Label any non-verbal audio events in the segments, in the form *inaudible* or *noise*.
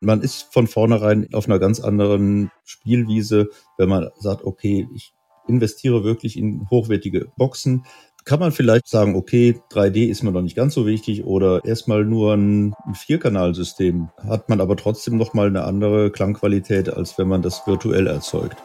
Man ist von vornherein auf einer ganz anderen Spielwiese, wenn man sagt, okay, ich investiere wirklich in hochwertige Boxen. Kann man vielleicht sagen, okay, 3D ist mir noch nicht ganz so wichtig oder erstmal nur ein Vierkanalsystem. Hat man aber trotzdem nochmal eine andere Klangqualität, als wenn man das virtuell erzeugt.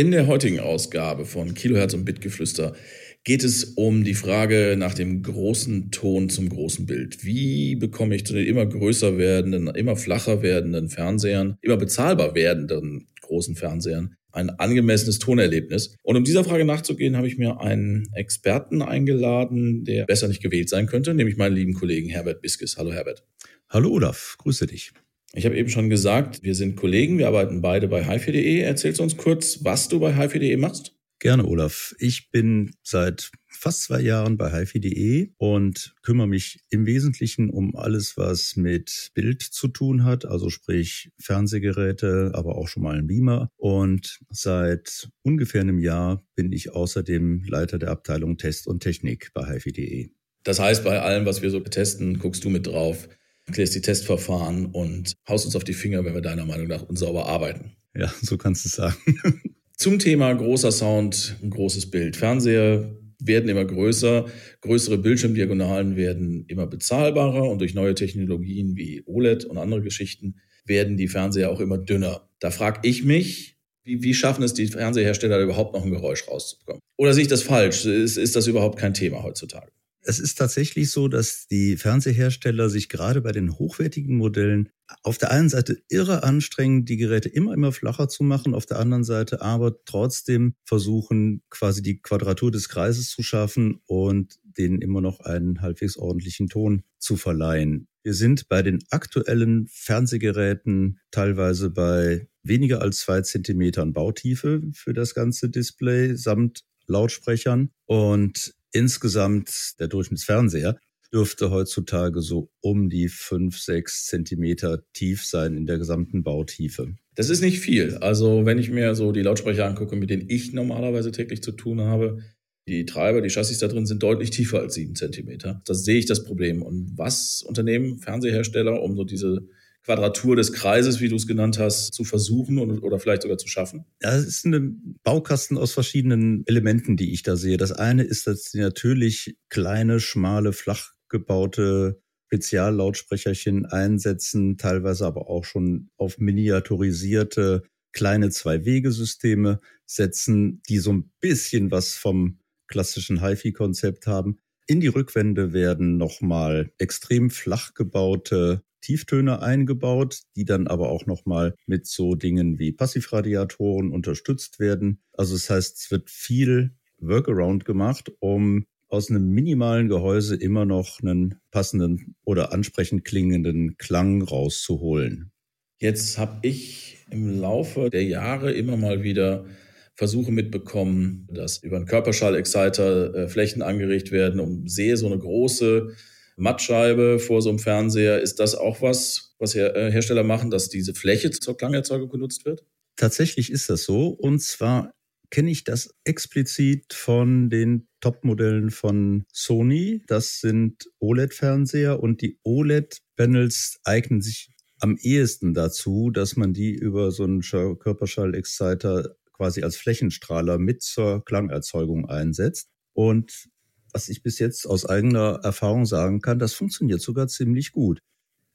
In der heutigen Ausgabe von Kilohertz und Bitgeflüster geht es um die Frage nach dem großen Ton zum großen Bild. Wie bekomme ich zu den immer größer werdenden, immer flacher werdenden Fernsehern, immer bezahlbar werdenden großen Fernsehern ein angemessenes Tonerlebnis? Und um dieser Frage nachzugehen, habe ich mir einen Experten eingeladen, der besser nicht gewählt sein könnte, nämlich meinen lieben Kollegen Herbert Biskes. Hallo Herbert. Hallo Olaf, grüße dich. Ich habe eben schon gesagt, wir sind Kollegen, wir arbeiten beide bei hifi.de. Erzählst du uns kurz, was du bei hifi.de machst? Gerne, Olaf. Ich bin seit fast zwei Jahren bei hifi.de und kümmere mich im Wesentlichen um alles, was mit Bild zu tun hat, also sprich Fernsehgeräte, aber auch schon mal ein Beamer. Und seit ungefähr einem Jahr bin ich außerdem Leiter der Abteilung Test und Technik bei hifi.de. Das heißt, bei allem, was wir so testen, guckst du mit drauf klärst die Testverfahren und haust uns auf die Finger, wenn wir deiner Meinung nach unsauber arbeiten. Ja, so kannst du es sagen. *laughs* Zum Thema großer Sound, ein großes Bild. Fernseher werden immer größer, größere Bildschirmdiagonalen werden immer bezahlbarer und durch neue Technologien wie OLED und andere Geschichten werden die Fernseher auch immer dünner. Da frage ich mich, wie, wie, schaffen es die Fernsehersteller überhaupt noch ein Geräusch rauszubekommen? Oder sehe ich das falsch? Ist, ist das überhaupt kein Thema heutzutage? Es ist tatsächlich so, dass die Fernsehersteller sich gerade bei den hochwertigen Modellen auf der einen Seite irre anstrengen, die Geräte immer, immer flacher zu machen, auf der anderen Seite aber trotzdem versuchen, quasi die Quadratur des Kreises zu schaffen und denen immer noch einen halbwegs ordentlichen Ton zu verleihen. Wir sind bei den aktuellen Fernsehgeräten teilweise bei weniger als zwei Zentimetern Bautiefe für das ganze Display samt Lautsprechern. Und Insgesamt der Durchschnittsfernseher dürfte heutzutage so um die fünf, sechs Zentimeter tief sein in der gesamten Bautiefe. Das ist nicht viel. Also wenn ich mir so die Lautsprecher angucke, mit denen ich normalerweise täglich zu tun habe, die Treiber, die Chassis da drin sind deutlich tiefer als sieben Zentimeter. Das sehe ich das Problem. Und was Unternehmen, Fernsehersteller, um so diese Quadratur des Kreises, wie du es genannt hast, zu versuchen oder vielleicht sogar zu schaffen? Ja, es ist ein Baukasten aus verschiedenen Elementen, die ich da sehe. Das eine ist, dass sie natürlich kleine, schmale, flach gebaute Speziallautsprecherchen einsetzen, teilweise aber auch schon auf miniaturisierte kleine Zwei-Wege-Systeme setzen, die so ein bisschen was vom klassischen HiFi-Konzept haben. In die Rückwände werden nochmal extrem flach gebaute Tieftöne eingebaut, die dann aber auch nochmal mit so Dingen wie Passivradiatoren unterstützt werden. Also das heißt, es wird viel Workaround gemacht, um aus einem minimalen Gehäuse immer noch einen passenden oder ansprechend klingenden Klang rauszuholen. Jetzt habe ich im Laufe der Jahre immer mal wieder Versuche mitbekommen, dass über einen Körperschall-Exciter äh, Flächen angeregt werden, um sehe so eine große Mattscheibe vor so einem Fernseher. Ist das auch was, was Her äh, Hersteller machen, dass diese Fläche zur Klangerzeugung genutzt wird? Tatsächlich ist das so. Und zwar kenne ich das explizit von den Top-Modellen von Sony. Das sind OLED-Fernseher und die OLED-Panels eignen sich am ehesten dazu, dass man die über so einen Körperschall-Exciter quasi als Flächenstrahler mit zur Klangerzeugung einsetzt. Und was ich bis jetzt aus eigener Erfahrung sagen kann, das funktioniert sogar ziemlich gut.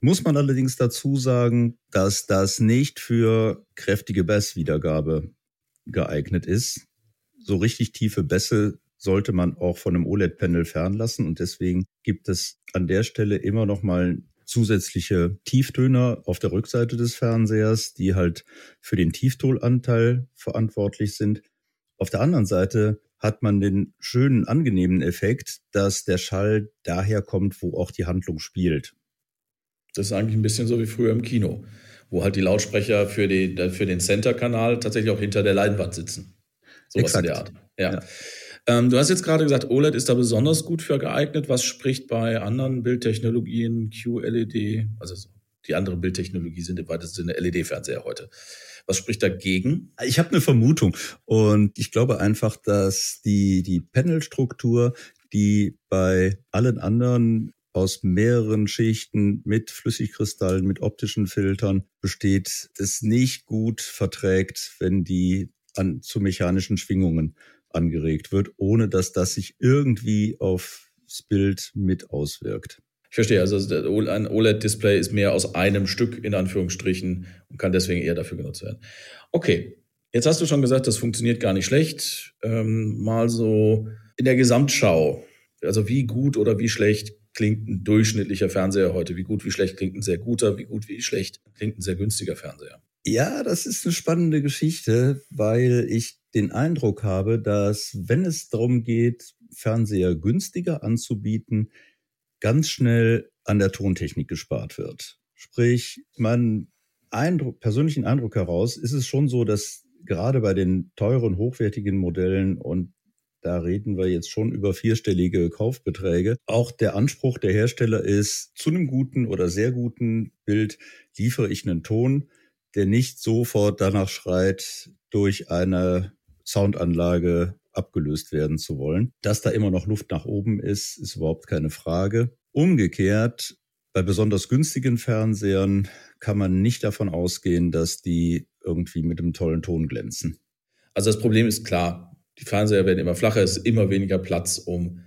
Muss man allerdings dazu sagen, dass das nicht für kräftige Basswiedergabe geeignet ist. So richtig tiefe Bässe sollte man auch von einem OLED-Panel fernlassen und deswegen gibt es an der Stelle immer noch mal zusätzliche Tieftöner auf der Rückseite des Fernsehers, die halt für den Tieftonanteil verantwortlich sind. Auf der anderen Seite hat man den schönen, angenehmen Effekt, dass der Schall daher kommt, wo auch die Handlung spielt. Das ist eigentlich ein bisschen so wie früher im Kino, wo halt die Lautsprecher für, die, für den Center-Kanal tatsächlich auch hinter der Leinwand sitzen. So was in der Art. Ja. ja. Ähm, du hast jetzt gerade gesagt, OLED ist da besonders gut für geeignet. Was spricht bei anderen Bildtechnologien, QLED, also die andere Bildtechnologie sind im weitesten Sinne LED-Fernseher heute. Was spricht dagegen? Ich habe eine Vermutung und ich glaube einfach, dass die, die Panelstruktur, die bei allen anderen aus mehreren Schichten mit Flüssigkristallen, mit optischen Filtern besteht, es nicht gut verträgt, wenn die an, zu mechanischen Schwingungen angeregt wird, ohne dass das sich irgendwie aufs Bild mit auswirkt. Ich verstehe, also ein OLED-Display ist mehr aus einem Stück in Anführungsstrichen und kann deswegen eher dafür genutzt werden. Okay, jetzt hast du schon gesagt, das funktioniert gar nicht schlecht. Ähm, mal so in der Gesamtschau, also wie gut oder wie schlecht klingt ein durchschnittlicher Fernseher heute? Wie gut, wie schlecht klingt ein sehr guter? Wie gut, wie schlecht klingt ein sehr günstiger Fernseher? Ja, das ist eine spannende Geschichte, weil ich den Eindruck habe, dass wenn es darum geht, Fernseher günstiger anzubieten, ganz schnell an der Tontechnik gespart wird. Sprich, mein Eindruck, persönlichen Eindruck heraus ist es schon so, dass gerade bei den teuren, hochwertigen Modellen und da reden wir jetzt schon über vierstellige Kaufbeträge. Auch der Anspruch der Hersteller ist, zu einem guten oder sehr guten Bild liefere ich einen Ton, der nicht sofort danach schreit, durch eine Soundanlage abgelöst werden zu wollen. Dass da immer noch Luft nach oben ist, ist überhaupt keine Frage. Umgekehrt, bei besonders günstigen Fernsehern kann man nicht davon ausgehen, dass die irgendwie mit einem tollen Ton glänzen. Also das Problem ist klar, die Fernseher werden immer flacher, es ist immer weniger Platz, um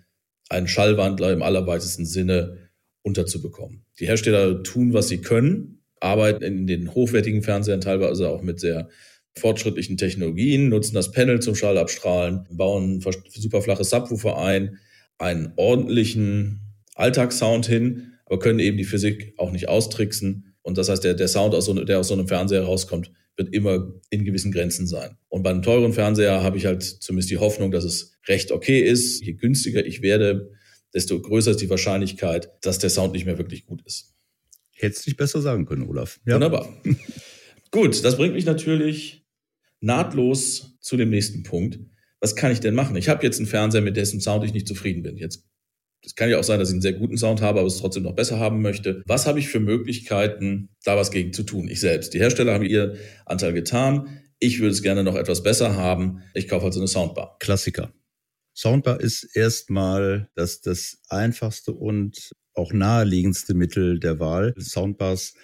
einen Schallwandler im allerweitesten Sinne unterzubekommen. Die Hersteller tun, was sie können, arbeiten in den hochwertigen Fernsehern teilweise auch mit sehr fortschrittlichen Technologien, nutzen das Panel zum Schallabstrahlen, bauen super flache Subwoofer ein, einen ordentlichen Alltagssound hin, aber können eben die Physik auch nicht austricksen. Und das heißt, der, der Sound, aus so, der aus so einem Fernseher rauskommt, wird immer in gewissen Grenzen sein. Und bei einem teuren Fernseher habe ich halt zumindest die Hoffnung, dass es recht okay ist. Je günstiger ich werde, desto größer ist die Wahrscheinlichkeit, dass der Sound nicht mehr wirklich gut ist. Hättest du nicht besser sagen können, Olaf. Ja. Wunderbar. *laughs* gut, das bringt mich natürlich nahtlos zu dem nächsten Punkt. Was kann ich denn machen? Ich habe jetzt einen Fernseher, mit dessen Sound ich nicht zufrieden bin. Jetzt es kann ja auch sein, dass ich einen sehr guten Sound habe, aber es trotzdem noch besser haben möchte. Was habe ich für Möglichkeiten, da was gegen zu tun? Ich selbst. Die Hersteller haben ihren Anteil getan. Ich würde es gerne noch etwas besser haben. Ich kaufe also eine Soundbar. Klassiker. Soundbar ist erstmal das, das einfachste und auch naheliegendste Mittel der Wahl. Soundbars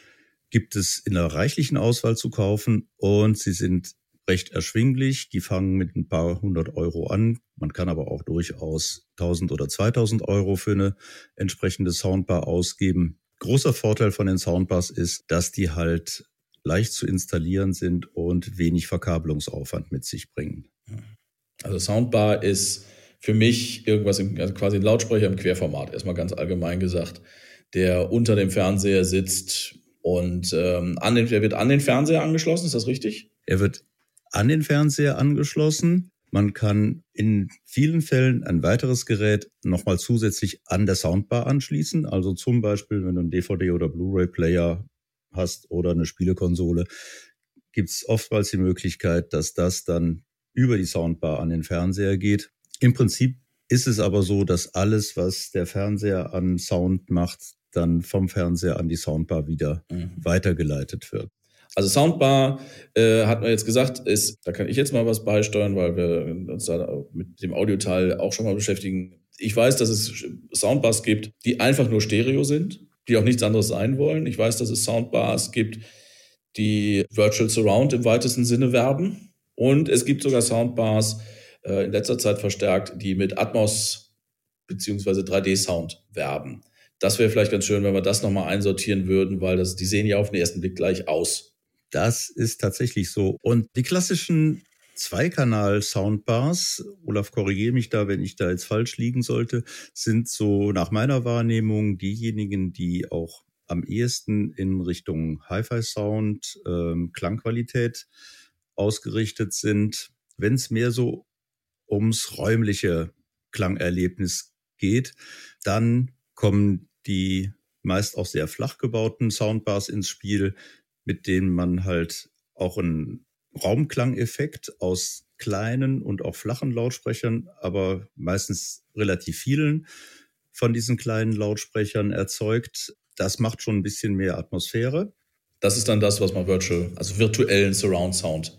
gibt es in einer reichlichen Auswahl zu kaufen und sie sind recht erschwinglich. Die fangen mit ein paar hundert Euro an. Man kann aber auch durchaus 1000 oder 2000 Euro für eine entsprechende Soundbar ausgeben. Großer Vorteil von den Soundbars ist, dass die halt leicht zu installieren sind und wenig Verkabelungsaufwand mit sich bringen. Also Soundbar ist für mich irgendwas im, also quasi ein Lautsprecher im Querformat, erstmal ganz allgemein gesagt, der unter dem Fernseher sitzt und ähm, an den, der wird an den Fernseher angeschlossen, ist das richtig? Er wird an den Fernseher angeschlossen. Man kann in vielen Fällen ein weiteres Gerät nochmal zusätzlich an der Soundbar anschließen. Also zum Beispiel, wenn du einen DVD- oder Blu-ray-Player hast oder eine Spielekonsole, gibt es oftmals die Möglichkeit, dass das dann über die Soundbar an den Fernseher geht. Im Prinzip ist es aber so, dass alles, was der Fernseher an Sound macht, dann vom Fernseher an die Soundbar wieder mhm. weitergeleitet wird. Also Soundbar äh, hat man jetzt gesagt, ist, da kann ich jetzt mal was beisteuern, weil wir uns da mit dem Audioteil auch schon mal beschäftigen. Ich weiß, dass es Soundbars gibt, die einfach nur Stereo sind, die auch nichts anderes sein wollen. Ich weiß, dass es Soundbars gibt, die Virtual Surround im weitesten Sinne werben. Und es gibt sogar Soundbars, äh, in letzter Zeit verstärkt, die mit Atmos beziehungsweise 3D-Sound werben. Das wäre vielleicht ganz schön, wenn wir das nochmal einsortieren würden, weil das, die sehen ja auf den ersten Blick gleich aus. Das ist tatsächlich so. Und die klassischen Zweikanal-Soundbars, Olaf, korrigiere mich da, wenn ich da jetzt falsch liegen sollte, sind so nach meiner Wahrnehmung diejenigen, die auch am ehesten in Richtung Hi-Fi-Sound, ähm, Klangqualität ausgerichtet sind. Wenn es mehr so ums räumliche Klangerlebnis geht, dann kommen die meist auch sehr flach gebauten Soundbars ins Spiel, mit denen man halt auch einen Raumklangeffekt aus kleinen und auch flachen Lautsprechern, aber meistens relativ vielen von diesen kleinen Lautsprechern erzeugt. Das macht schon ein bisschen mehr Atmosphäre. Das ist dann das, was man Virtual, also virtuellen Surround Sound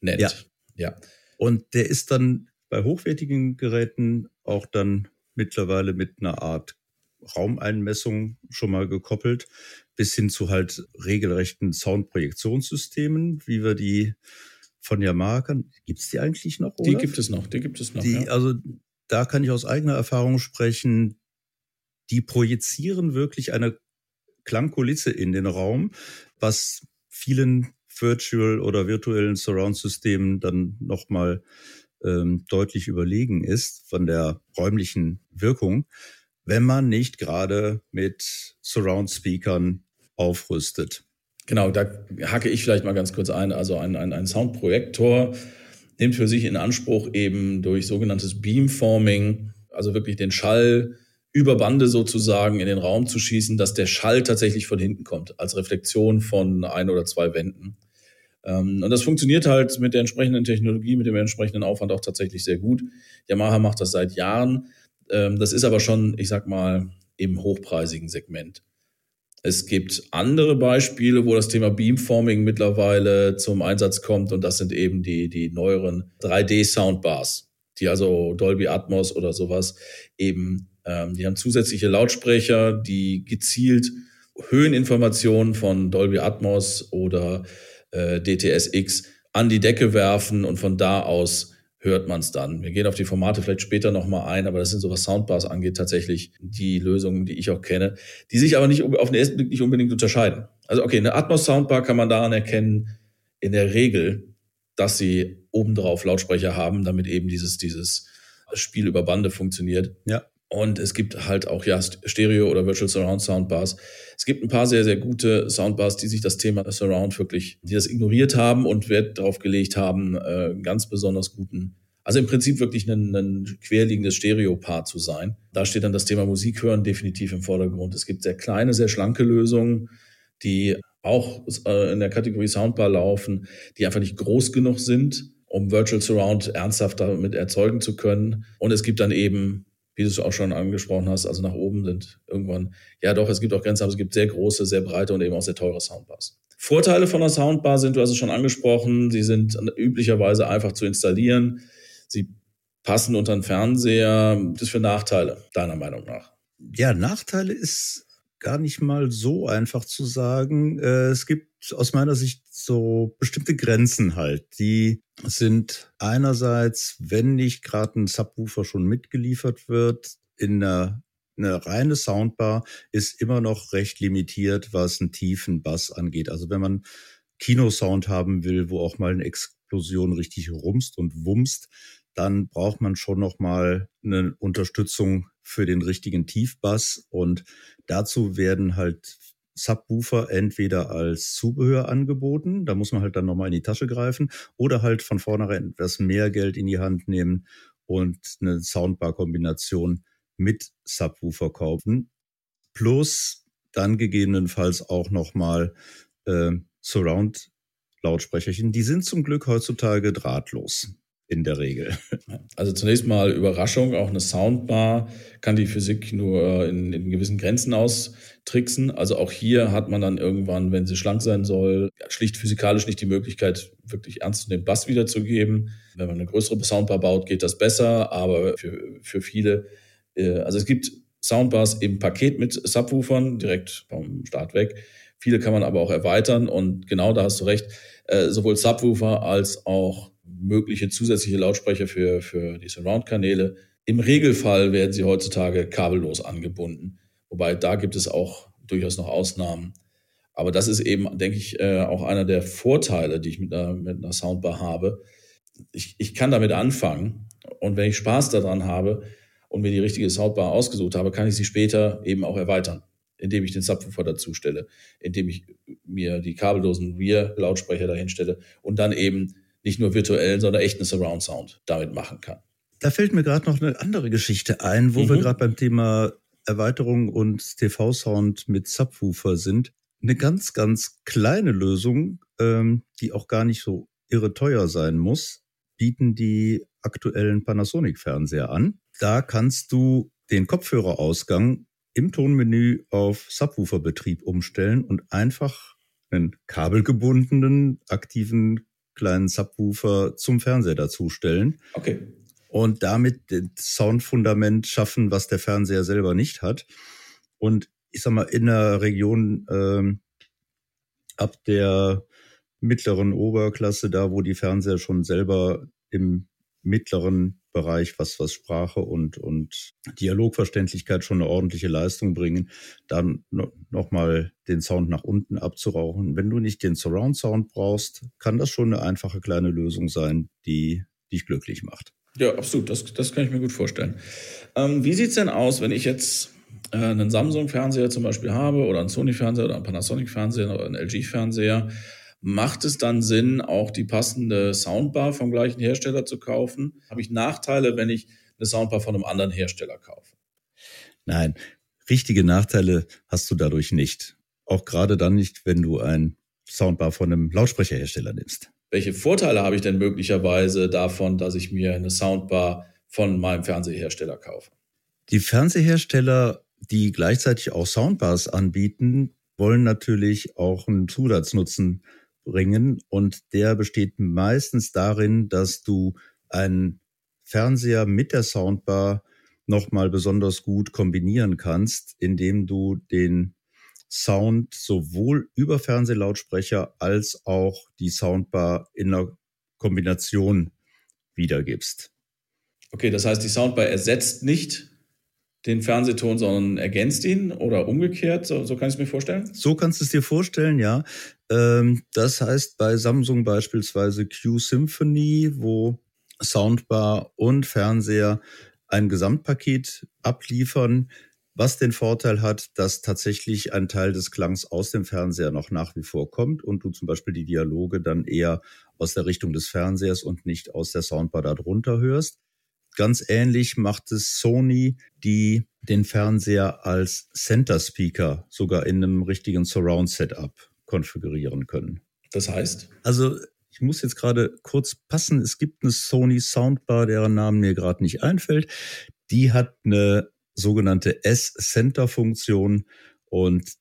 nennt. Ja. ja. Und der ist dann bei hochwertigen Geräten auch dann mittlerweile mit einer Art Raumeinmessung schon mal gekoppelt, bis hin zu halt regelrechten Soundprojektionssystemen, wie wir die von Yamaha kann. Gibt es die eigentlich noch? Olaf? Die gibt es noch, die gibt es noch. Die, ja. Also da kann ich aus eigener Erfahrung sprechen. Die projizieren wirklich eine Klangkulisse in den Raum, was vielen Virtual oder virtuellen Surround-Systemen dann nochmal ähm, deutlich überlegen ist von der räumlichen Wirkung, wenn man nicht gerade mit Surround-Speakern aufrüstet. Genau, da hacke ich vielleicht mal ganz kurz ein. Also ein, ein, ein Soundprojektor nimmt für sich in Anspruch eben durch sogenanntes Beamforming, also wirklich den Schall über Bande sozusagen in den Raum zu schießen, dass der Schall tatsächlich von hinten kommt, als Reflexion von ein oder zwei Wänden. Ähm, und das funktioniert halt mit der entsprechenden Technologie, mit dem entsprechenden Aufwand auch tatsächlich sehr gut. Yamaha macht das seit Jahren. Ähm, das ist aber schon, ich sag mal, im hochpreisigen Segment. Es gibt andere Beispiele, wo das Thema Beamforming mittlerweile zum Einsatz kommt und das sind eben die, die neueren 3D-Soundbars, die also Dolby Atmos oder sowas eben, ähm, die haben zusätzliche Lautsprecher, die gezielt Höheninformationen von Dolby Atmos oder äh, DTSX an die Decke werfen und von da aus hört man es dann. Wir gehen auf die Formate vielleicht später nochmal ein, aber das sind so, was Soundbars angeht, tatsächlich die Lösungen, die ich auch kenne, die sich aber nicht auf den ersten Blick nicht unbedingt unterscheiden. Also okay, eine Atmos Soundbar kann man daran erkennen, in der Regel, dass sie obendrauf Lautsprecher haben, damit eben dieses, dieses Spiel über Bande funktioniert. Ja. Und es gibt halt auch ja Stereo oder Virtual Surround Soundbars. Es gibt ein paar sehr, sehr gute Soundbars, die sich das Thema Surround wirklich, die das ignoriert haben und Wert darauf gelegt haben, äh, ganz besonders guten, also im Prinzip wirklich ein, ein querliegendes Stereo-Paar zu sein. Da steht dann das Thema Musik hören definitiv im Vordergrund. Es gibt sehr kleine, sehr schlanke Lösungen, die auch äh, in der Kategorie Soundbar laufen, die einfach nicht groß genug sind, um Virtual Surround ernsthaft damit erzeugen zu können. Und es gibt dann eben wie du es auch schon angesprochen hast, also nach oben sind irgendwann, ja doch, es gibt auch Grenzen, aber es gibt sehr große, sehr breite und eben auch sehr teure Soundbars. Vorteile von einer Soundbar sind, du hast es schon angesprochen, sie sind üblicherweise einfach zu installieren. Sie passen unter den Fernseher. Das für Nachteile, deiner Meinung nach? Ja, Nachteile ist gar nicht mal so einfach zu sagen. Äh, es gibt aus meiner Sicht so bestimmte Grenzen halt. Die sind einerseits, wenn nicht gerade ein Subwoofer schon mitgeliefert wird, in einer eine reine Soundbar ist immer noch recht limitiert, was einen tiefen Bass angeht. Also wenn man Kinosound haben will, wo auch mal eine Explosion richtig rumst und wumst, dann braucht man schon noch mal eine Unterstützung für den richtigen Tiefbass und dazu werden halt Subwoofer entweder als Zubehör angeboten, da muss man halt dann nochmal in die Tasche greifen, oder halt von vornherein etwas mehr Geld in die Hand nehmen und eine Soundbar-Kombination mit Subwoofer kaufen. Plus dann gegebenenfalls auch nochmal äh, Surround-Lautsprecherchen. Die sind zum Glück heutzutage drahtlos in der Regel. *laughs* Also zunächst mal Überraschung, auch eine Soundbar kann die Physik nur in, in, gewissen Grenzen austricksen. Also auch hier hat man dann irgendwann, wenn sie schlank sein soll, schlicht physikalisch nicht die Möglichkeit, wirklich ernst den Bass wiederzugeben. Wenn man eine größere Soundbar baut, geht das besser, aber für, für viele, äh, also es gibt Soundbars im Paket mit Subwoofern, direkt vom Start weg. Viele kann man aber auch erweitern und genau da hast du recht, äh, sowohl Subwoofer als auch mögliche zusätzliche Lautsprecher für, für die Surround-Kanäle. Im Regelfall werden sie heutzutage kabellos angebunden, wobei da gibt es auch durchaus noch Ausnahmen. Aber das ist eben, denke ich, äh, auch einer der Vorteile, die ich mit einer, mit einer Soundbar habe. Ich, ich kann damit anfangen und wenn ich Spaß daran habe und mir die richtige Soundbar ausgesucht habe, kann ich sie später eben auch erweitern, indem ich den Subwoofer dazu stelle, indem ich mir die kabellosen Rear-Lautsprecher dahin stelle und dann eben nicht nur virtuellen, sondern echten Surround Sound damit machen kann. Da fällt mir gerade noch eine andere Geschichte ein, wo mhm. wir gerade beim Thema Erweiterung und TV-Sound mit Subwoofer sind. Eine ganz, ganz kleine Lösung, ähm, die auch gar nicht so irre teuer sein muss, bieten die aktuellen Panasonic-Fernseher an. Da kannst du den Kopfhörerausgang im Tonmenü auf Subwooferbetrieb umstellen und einfach einen kabelgebundenen, aktiven kleinen Subwoofer zum Fernseher dazustellen. Okay. Und damit das Soundfundament schaffen, was der Fernseher selber nicht hat. Und ich sag mal, in der Region ähm, ab der mittleren Oberklasse, da wo die Fernseher schon selber im mittleren Bereich, was, was Sprache und, und Dialogverständlichkeit schon eine ordentliche Leistung bringen, dann nochmal den Sound nach unten abzurauchen. Wenn du nicht den Surround Sound brauchst, kann das schon eine einfache kleine Lösung sein, die dich glücklich macht. Ja, absolut. Das, das kann ich mir gut vorstellen. Ähm, wie sieht's denn aus, wenn ich jetzt äh, einen Samsung-Fernseher zum Beispiel habe oder einen Sony-Fernseher oder einen Panasonic-Fernseher oder einen LG-Fernseher? Macht es dann Sinn, auch die passende Soundbar vom gleichen Hersteller zu kaufen? Habe ich Nachteile, wenn ich eine Soundbar von einem anderen Hersteller kaufe? Nein, richtige Nachteile hast du dadurch nicht. Auch gerade dann nicht, wenn du ein Soundbar von einem Lautsprecherhersteller nimmst. Welche Vorteile habe ich denn möglicherweise davon, dass ich mir eine Soundbar von meinem Fernsehersteller kaufe? Die Fernsehersteller, die gleichzeitig auch Soundbars anbieten, wollen natürlich auch einen Zusatznutzen bringen und der besteht meistens darin, dass du einen Fernseher mit der Soundbar nochmal besonders gut kombinieren kannst, indem du den Sound sowohl über Fernsehlautsprecher als auch die Soundbar in einer Kombination wiedergibst. Okay, das heißt, die Soundbar ersetzt nicht den Fernsehton, sondern ergänzt ihn oder umgekehrt? So, so kann ich es mir vorstellen? So kannst du es dir vorstellen, ja. Ähm, das heißt bei Samsung beispielsweise Q Symphony, wo Soundbar und Fernseher ein Gesamtpaket abliefern, was den Vorteil hat, dass tatsächlich ein Teil des Klangs aus dem Fernseher noch nach wie vor kommt und du zum Beispiel die Dialoge dann eher aus der Richtung des Fernsehers und nicht aus der Soundbar darunter hörst. Ganz ähnlich macht es Sony, die den Fernseher als Center Speaker sogar in einem richtigen Surround Setup konfigurieren können. Das heißt? Also ich muss jetzt gerade kurz passen. Es gibt eine Sony Soundbar, deren Namen mir gerade nicht einfällt. Die hat eine sogenannte S-Center-Funktion und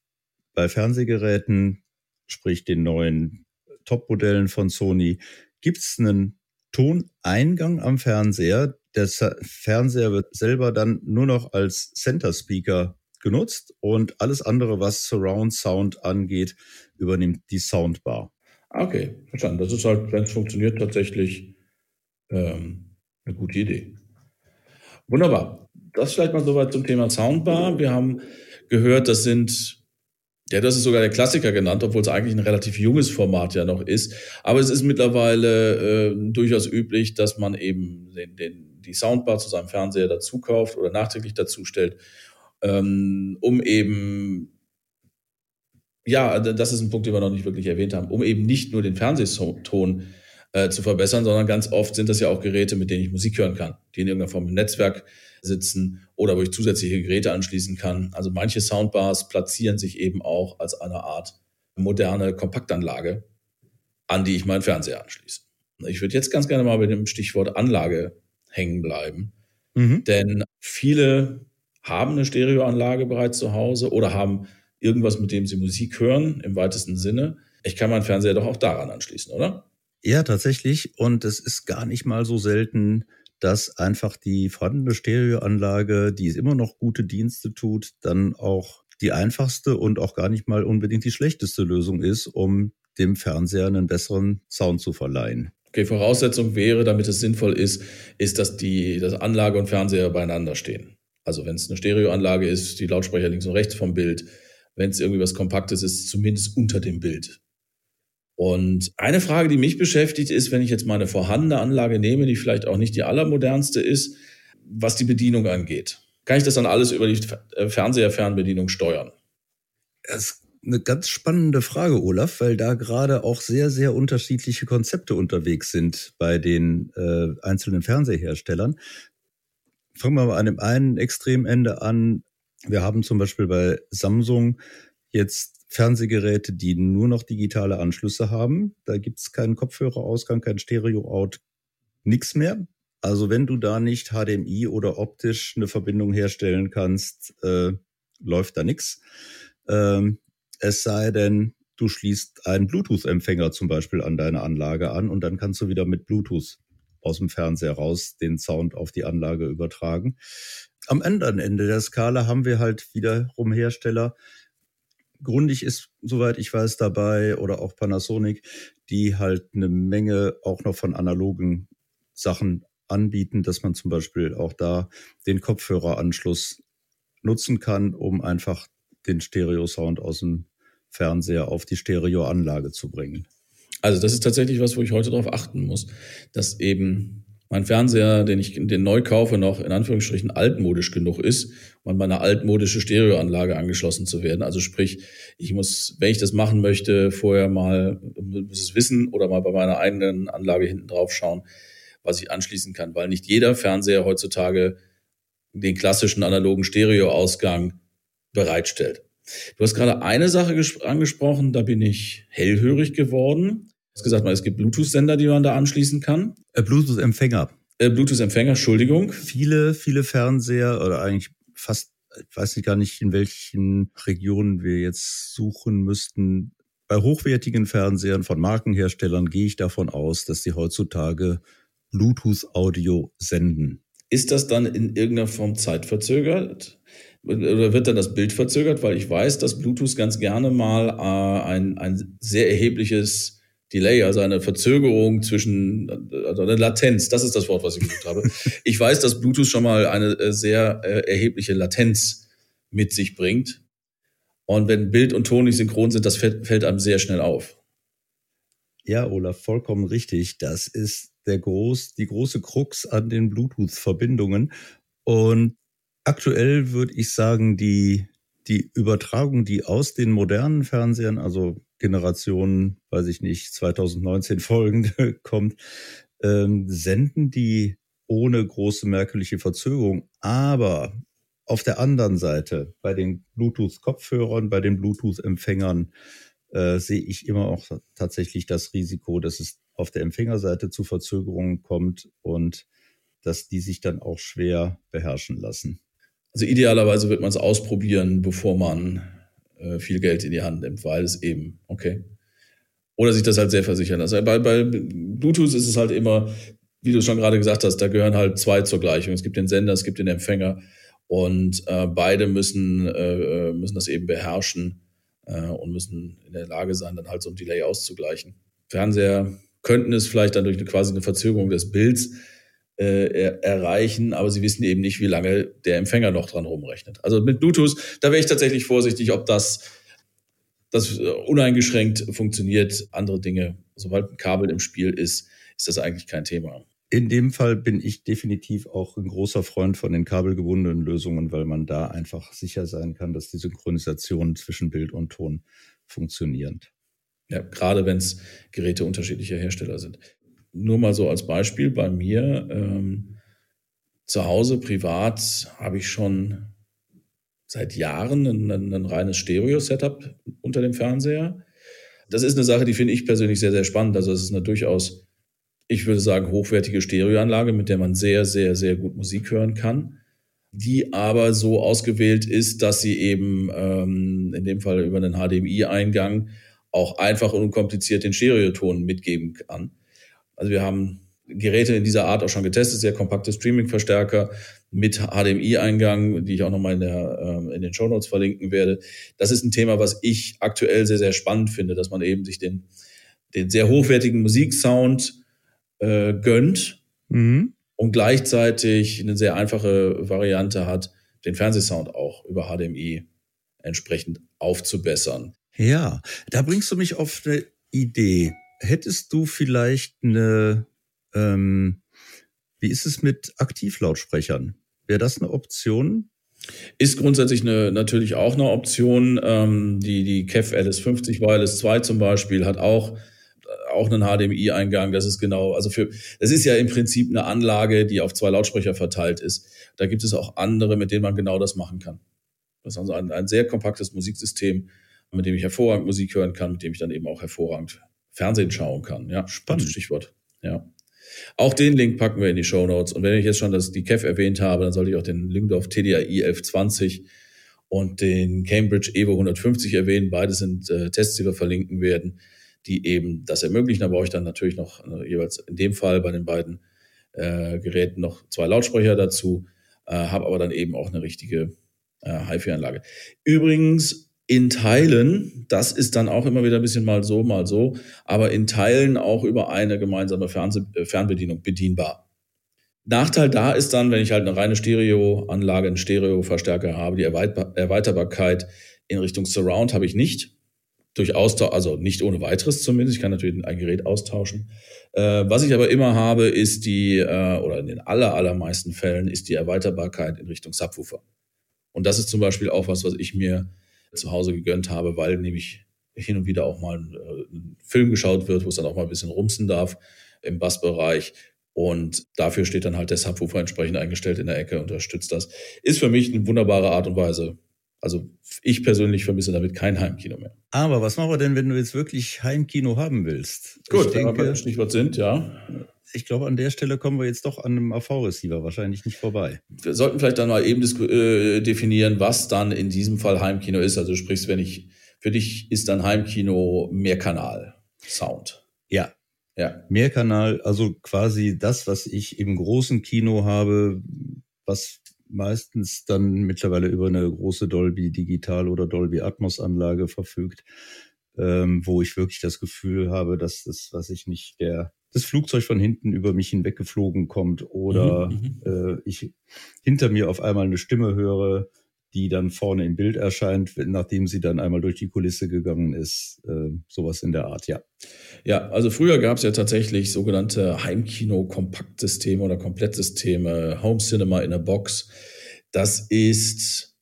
bei Fernsehgeräten, sprich den neuen Top-Modellen von Sony, gibt es einen Toneingang am Fernseher, der Fernseher wird selber dann nur noch als Center Speaker genutzt und alles andere, was Surround Sound angeht, übernimmt die Soundbar. Okay, verstanden. Das ist halt, wenn es funktioniert, tatsächlich ähm, eine gute Idee. Wunderbar. Das vielleicht mal soweit zum Thema Soundbar. Wir haben gehört, das sind ja, das ist sogar der Klassiker genannt, obwohl es eigentlich ein relativ junges Format ja noch ist. Aber es ist mittlerweile äh, durchaus üblich, dass man eben den, den die Soundbar zu seinem Fernseher dazu kauft oder nachträglich dazu stellt, ähm, um eben, ja, das ist ein Punkt, den wir noch nicht wirklich erwähnt haben, um eben nicht nur den Fernsehton äh, zu verbessern, sondern ganz oft sind das ja auch Geräte, mit denen ich Musik hören kann, die in irgendeiner Form im Netzwerk sitzen oder wo ich zusätzliche Geräte anschließen kann. Also manche Soundbars platzieren sich eben auch als eine Art moderne Kompaktanlage, an die ich meinen Fernseher anschließe. Ich würde jetzt ganz gerne mal mit dem Stichwort Anlage hängen bleiben. Mhm. Denn viele haben eine Stereoanlage bereits zu Hause oder haben irgendwas, mit dem sie Musik hören, im weitesten Sinne. Ich kann meinen Fernseher doch auch daran anschließen, oder? Ja, tatsächlich. Und es ist gar nicht mal so selten, dass einfach die vorhandene Stereoanlage, die immer noch gute Dienste tut, dann auch die einfachste und auch gar nicht mal unbedingt die schlechteste Lösung ist, um dem Fernseher einen besseren Sound zu verleihen. Okay, Voraussetzung wäre, damit es sinnvoll ist, ist, dass die dass Anlage und Fernseher beieinander stehen. Also wenn es eine Stereoanlage ist, die Lautsprecher links und rechts vom Bild. Wenn es irgendwie was Kompaktes ist, zumindest unter dem Bild. Und eine Frage, die mich beschäftigt, ist, wenn ich jetzt meine vorhandene Anlage nehme, die vielleicht auch nicht die allermodernste ist, was die Bedienung angeht. Kann ich das dann alles über die Fernseherfernbedienung steuern? Es eine ganz spannende Frage, Olaf, weil da gerade auch sehr, sehr unterschiedliche Konzepte unterwegs sind bei den äh, einzelnen Fernseherstellern. Fangen wir mal an dem einen Extremende an. Wir haben zum Beispiel bei Samsung jetzt Fernsehgeräte, die nur noch digitale Anschlüsse haben. Da gibt's keinen Kopfhörerausgang, kein Stereo-Out, nix mehr. Also wenn du da nicht HDMI oder optisch eine Verbindung herstellen kannst, äh, läuft da nix. Ähm, es sei denn, du schließt einen Bluetooth-Empfänger zum Beispiel an deine Anlage an und dann kannst du wieder mit Bluetooth aus dem Fernseher raus den Sound auf die Anlage übertragen. Am anderen Ende der Skala haben wir halt wiederum Hersteller. Grundig ist, soweit ich weiß, dabei oder auch Panasonic, die halt eine Menge auch noch von analogen Sachen anbieten, dass man zum Beispiel auch da den Kopfhöreranschluss nutzen kann, um einfach den Stereo-Sound aus dem Fernseher auf die Stereoanlage zu bringen. Also das ist tatsächlich was, wo ich heute darauf achten muss, dass eben mein Fernseher, den ich den neu kaufe, noch in Anführungsstrichen altmodisch genug ist, um an meine altmodische Stereoanlage angeschlossen zu werden. Also sprich, ich muss, wenn ich das machen möchte, vorher mal muss es wissen oder mal bei meiner eigenen Anlage hinten drauf schauen, was ich anschließen kann, weil nicht jeder Fernseher heutzutage den klassischen analogen Stereoausgang bereitstellt. Du hast gerade eine Sache angesprochen, da bin ich hellhörig geworden. Du hast gesagt, es gibt Bluetooth-Sender, die man da anschließen kann. Äh, Bluetooth-Empfänger. Äh, Bluetooth-Empfänger, Entschuldigung. Viele, viele Fernseher oder eigentlich fast, ich weiß nicht gar nicht, in welchen Regionen wir jetzt suchen müssten. Bei hochwertigen Fernsehern von Markenherstellern gehe ich davon aus, dass sie heutzutage Bluetooth-Audio senden. Ist das dann in irgendeiner Form zeitverzögert? Oder wird dann das Bild verzögert? Weil ich weiß, dass Bluetooth ganz gerne mal äh, ein, ein sehr erhebliches Delay, also eine Verzögerung zwischen, also eine Latenz, das ist das Wort, was ich gesucht habe. *laughs* Ich weiß, dass Bluetooth schon mal eine äh, sehr äh, erhebliche Latenz mit sich bringt. Und wenn Bild und Ton nicht synchron sind, das fällt, fällt einem sehr schnell auf. Ja, Olaf, vollkommen richtig. Das ist der groß, die große Krux an den Bluetooth-Verbindungen. Und aktuell würde ich sagen, die, die Übertragung, die aus den modernen Fernsehern, also Generation, weiß ich nicht, 2019 *laughs* folgende kommt, ähm, senden die ohne große merkliche Verzögerung. Aber auf der anderen Seite, bei den Bluetooth-Kopfhörern, bei den Bluetooth-Empfängern, äh, sehe ich immer auch tatsächlich das Risiko, dass es auf der Empfängerseite zu Verzögerungen kommt und dass die sich dann auch schwer beherrschen lassen. Also idealerweise wird man es ausprobieren, bevor man äh, viel Geld in die Hand nimmt, weil es eben, okay. Oder sich das halt sehr versichern lassen. Bei, bei Bluetooth ist es halt immer, wie du schon gerade gesagt hast, da gehören halt zwei zur Gleichung. Es gibt den Sender, es gibt den Empfänger und äh, beide müssen, äh, äh müssen das eben beherrschen äh, und müssen in der Lage sein, dann halt so ein Delay auszugleichen. Fernseher könnten es vielleicht dann durch eine, quasi eine Verzögerung des Bilds äh, er, erreichen, aber sie wissen eben nicht, wie lange der Empfänger noch dran rumrechnet. Also mit Bluetooth, da wäre ich tatsächlich vorsichtig, ob das, das uneingeschränkt funktioniert. Andere Dinge, sobald ein Kabel im Spiel ist, ist das eigentlich kein Thema. In dem Fall bin ich definitiv auch ein großer Freund von den kabelgebundenen Lösungen, weil man da einfach sicher sein kann, dass die Synchronisation zwischen Bild und Ton funktioniert. Ja, gerade wenn es Geräte unterschiedlicher Hersteller sind nur mal so als Beispiel bei mir ähm, zu Hause privat habe ich schon seit Jahren ein, ein, ein reines Stereo-Setup unter dem Fernseher. Das ist eine Sache, die finde ich persönlich sehr, sehr spannend. Also es ist eine durchaus, ich würde sagen, hochwertige Stereoanlage, mit der man sehr, sehr, sehr gut Musik hören kann, die aber so ausgewählt ist, dass sie eben ähm, in dem Fall über einen HDMI-Eingang auch einfach und unkompliziert den Stereoton mitgeben kann. Also wir haben Geräte in dieser Art auch schon getestet, sehr kompakte Streaming-Verstärker mit HDMI-Eingang, die ich auch nochmal in, der, äh, in den Show Notes verlinken werde. Das ist ein Thema, was ich aktuell sehr, sehr spannend finde, dass man eben sich den, den sehr hochwertigen Musiksound äh, gönnt mhm. und gleichzeitig eine sehr einfache Variante hat, den Fernsehsound auch über HDMI entsprechend aufzubessern. Ja, da bringst du mich auf eine Idee hättest du vielleicht eine, ähm, wie ist es mit Aktivlautsprechern? Wäre das eine Option? Ist grundsätzlich eine, natürlich auch eine Option. Ähm, die, die KEF LS50 Wireless 2 zum Beispiel hat auch, äh, auch einen HDMI-Eingang. Das ist genau, also für, es ist ja im Prinzip eine Anlage, die auf zwei Lautsprecher verteilt ist. Da gibt es auch andere, mit denen man genau das machen kann. Das ist also ein, ein sehr kompaktes Musiksystem, mit dem ich hervorragend Musik hören kann, mit dem ich dann eben auch hervorragend Fernsehen schauen kann. Ja, spannend Stichwort. Ja. Auch den Link packen wir in die Show Notes. Und wenn ich jetzt schon das, die KEF erwähnt habe, dann sollte ich auch den Link auf TDI 1120 und den Cambridge Evo 150 erwähnen. Beide sind äh, Tests, die wir verlinken werden, die eben das ermöglichen. Da brauche ich dann natürlich noch äh, jeweils in dem Fall bei den beiden äh, Geräten noch zwei Lautsprecher dazu, äh, habe aber dann eben auch eine richtige äh, HiFi-Anlage. Übrigens in Teilen, das ist dann auch immer wieder ein bisschen mal so, mal so, aber in Teilen auch über eine gemeinsame äh, Fernbedienung bedienbar. Nachteil da ist dann, wenn ich halt eine reine Stereoanlage, einen Stereoverstärker habe, die Erweiterbarkeit in Richtung Surround habe ich nicht. Durch Austausch, also nicht ohne weiteres zumindest. Ich kann natürlich ein Gerät austauschen. Äh, was ich aber immer habe, ist die, äh, oder in den aller, allermeisten Fällen, ist die Erweiterbarkeit in Richtung Subwoofer. Und das ist zum Beispiel auch was, was ich mir zu Hause gegönnt habe, weil nämlich hin und wieder auch mal ein, äh, ein Film geschaut wird, wo es dann auch mal ein bisschen rumsen darf im Bassbereich. Und dafür steht dann halt der Subwoofer entsprechend eingestellt in der Ecke, unterstützt das. Ist für mich eine wunderbare Art und Weise. Also ich persönlich vermisse damit kein Heimkino mehr. Aber was machen wir denn, wenn du jetzt wirklich Heimkino haben willst? Gut, ich denke, wenn Stichwort sind, ja. Ich glaube, an der Stelle kommen wir jetzt doch an einem AV-Receiver wahrscheinlich nicht vorbei. Wir sollten vielleicht dann mal eben äh, definieren, was dann in diesem Fall Heimkino ist. Also sprich, wenn ich, für dich ist dann Heimkino Mehrkanal Sound. Ja, ja. Mehrkanal, also quasi das, was ich im großen Kino habe, was meistens dann mittlerweile über eine große Dolby Digital oder Dolby Atmos Anlage verfügt, ähm, wo ich wirklich das Gefühl habe, dass das, was ich nicht, der das Flugzeug von hinten über mich hinweggeflogen kommt oder mhm, mhm. äh, ich hinter mir auf einmal eine Stimme höre, die dann vorne im Bild erscheint, nachdem sie dann einmal durch die Kulisse gegangen ist. Äh, sowas in der Art, ja. Ja, also früher gab es ja tatsächlich sogenannte Heimkino-Kompaktsysteme oder Komplettsysteme, Home Cinema in a Box. Das ist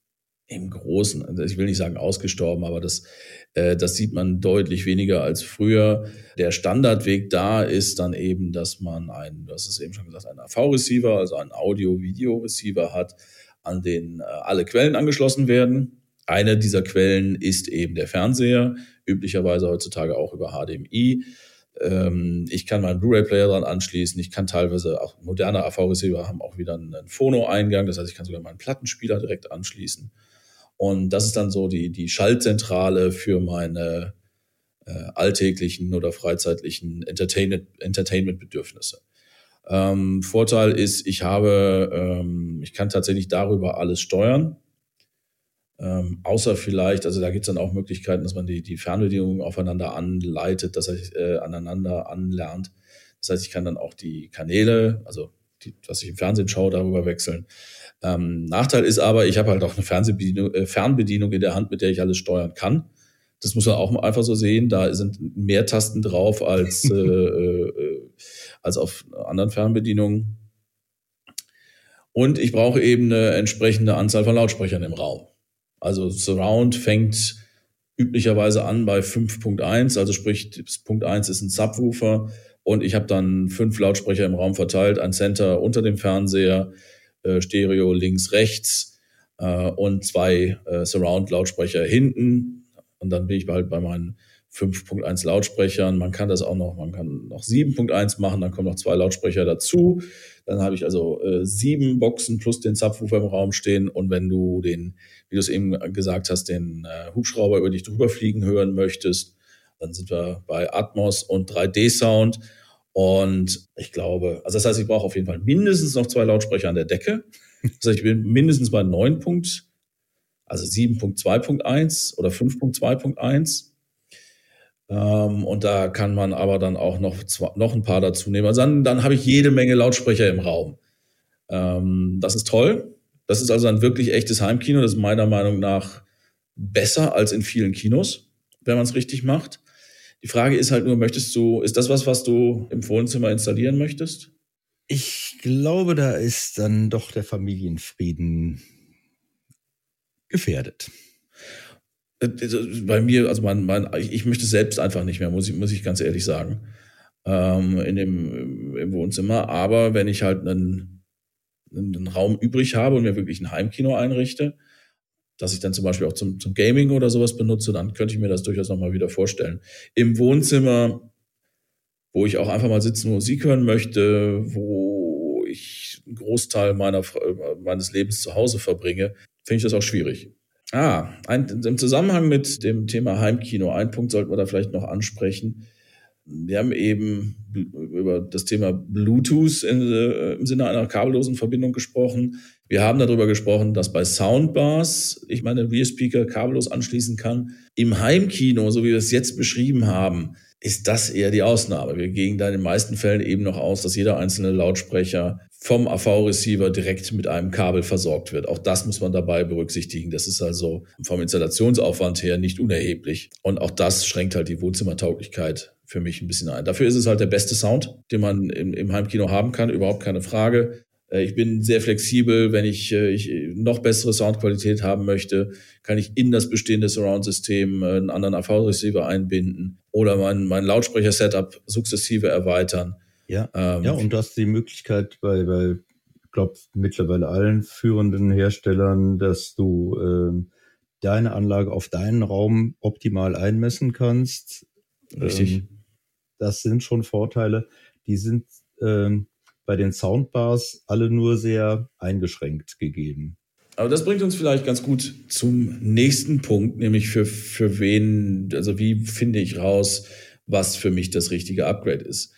im Großen, also ich will nicht sagen ausgestorben, aber das, das sieht man deutlich weniger als früher. Der Standardweg da ist dann eben, dass man einen, das ist eben schon gesagt, einen AV-Receiver, also einen Audio-Video-Receiver hat, an den äh, alle Quellen angeschlossen werden. Eine dieser Quellen ist eben der Fernseher, üblicherweise heutzutage auch über HDMI. Ähm, ich kann meinen Blu-ray-Player dran anschließen. Ich kann teilweise auch moderne AV-Receiver haben auch wieder einen Phono-Eingang. Das heißt, ich kann sogar meinen Plattenspieler direkt anschließen. Und das ist dann so die, die Schaltzentrale für meine äh, alltäglichen oder freizeitlichen Entertainment-Bedürfnisse. Ähm, Vorteil ist, ich habe, ähm, ich kann tatsächlich darüber alles steuern. Ähm, außer vielleicht, also da gibt es dann auch Möglichkeiten, dass man die, die Fernbedienung aufeinander anleitet, dass heißt, äh, aneinander anlernt. Das heißt, ich kann dann auch die Kanäle, also die, was ich im Fernsehen schaue, darüber wechseln. Ähm, Nachteil ist aber, ich habe halt auch eine Fernbedienung, äh, Fernbedienung in der Hand, mit der ich alles steuern kann. Das muss man auch einfach so sehen. Da sind mehr Tasten drauf als, *laughs* äh, äh, als auf anderen Fernbedienungen. Und ich brauche eben eine entsprechende Anzahl von Lautsprechern im Raum. Also Surround fängt üblicherweise an bei 5.1, also sprich Punkt 1 ist ein Subwoofer und ich habe dann fünf Lautsprecher im Raum verteilt, ein Center unter dem Fernseher, äh, Stereo links, rechts äh, und zwei äh, Surround-Lautsprecher hinten und dann bin ich halt bei meinen 5.1 Lautsprechern. Man kann das auch noch, man kann noch 7.1 machen, dann kommen noch zwei Lautsprecher dazu. Dann habe ich also äh, sieben Boxen plus den Subwoofer im Raum stehen. Und wenn du den, wie du es eben gesagt hast, den äh, Hubschrauber über dich drüber fliegen hören möchtest, dann sind wir bei Atmos und 3D-Sound. Und ich glaube, also das heißt, ich brauche auf jeden Fall mindestens noch zwei Lautsprecher an der Decke. Das heißt, ich bin mindestens bei 9 Punkt, also 7.2.1 oder 5.2.1. Ähm, und da kann man aber dann auch noch, zwei, noch ein paar dazu nehmen. Also dann, dann habe ich jede Menge Lautsprecher im Raum. Ähm, das ist toll. Das ist also ein wirklich echtes Heimkino. Das ist meiner Meinung nach besser als in vielen Kinos, wenn man es richtig macht. Die Frage ist halt nur, möchtest du, ist das was, was du im Wohnzimmer installieren möchtest? Ich glaube, da ist dann doch der Familienfrieden gefährdet. Äh, bei mir, also mein, mein, ich möchte selbst einfach nicht mehr, muss ich, muss ich ganz ehrlich sagen, ähm, in dem, im Wohnzimmer. Aber wenn ich halt einen, einen Raum übrig habe und mir wirklich ein Heimkino einrichte, dass ich dann zum Beispiel auch zum, zum Gaming oder sowas benutze, dann könnte ich mir das durchaus nochmal wieder vorstellen. Im Wohnzimmer, wo ich auch einfach mal sitzen Musik hören möchte, wo ich einen Großteil meiner, meines Lebens zu Hause verbringe, finde ich das auch schwierig. Ah, ein, im Zusammenhang mit dem Thema Heimkino, ein Punkt sollten wir da vielleicht noch ansprechen. Wir haben eben über das Thema Bluetooth in, äh, im Sinne einer kabellosen Verbindung gesprochen. Wir haben darüber gesprochen, dass bei Soundbars ich meine Rear-Speaker kabellos anschließen kann. Im Heimkino, so wie wir es jetzt beschrieben haben, ist das eher die Ausnahme. Wir gehen da in den meisten Fällen eben noch aus, dass jeder einzelne Lautsprecher vom AV-Receiver direkt mit einem Kabel versorgt wird. Auch das muss man dabei berücksichtigen. Das ist also vom Installationsaufwand her nicht unerheblich. Und auch das schränkt halt die Wohnzimmertauglichkeit für mich ein bisschen ein. Dafür ist es halt der beste Sound, den man im, im Heimkino haben kann, überhaupt keine Frage. Äh, ich bin sehr flexibel. Wenn ich, äh, ich noch bessere Soundqualität haben möchte, kann ich in das bestehende Surround-System äh, einen anderen AV-Receiver einbinden oder mein, mein Lautsprecher-Setup sukzessive erweitern. Ja, ähm, ja, und du hast die Möglichkeit bei, bei ich glaube, mittlerweile allen führenden Herstellern, dass du äh, deine Anlage auf deinen Raum optimal einmessen kannst. Richtig. Ähm, das sind schon Vorteile. Die sind ähm, bei den Soundbars alle nur sehr eingeschränkt gegeben. Aber das bringt uns vielleicht ganz gut zum nächsten Punkt, nämlich für, für wen, also wie finde ich raus, was für mich das richtige Upgrade ist.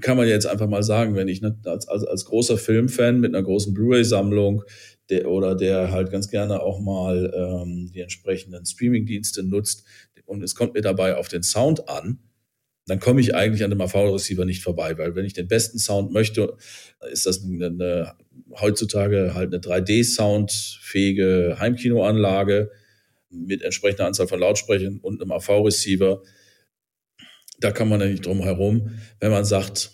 Kann man jetzt einfach mal sagen, wenn ich ne, als, als, als großer Filmfan mit einer großen Blu-ray-Sammlung der, oder der halt ganz gerne auch mal ähm, die entsprechenden Streaming-Dienste nutzt und es kommt mir dabei auf den Sound an, dann komme ich eigentlich an dem AV-Receiver nicht vorbei, weil wenn ich den besten Sound möchte, ist das eine, eine heutzutage halt eine 3D-Soundfähige Heimkinoanlage mit entsprechender Anzahl von Lautsprechern und einem AV-Receiver. Da kann man ja nicht drum herum, wenn man sagt,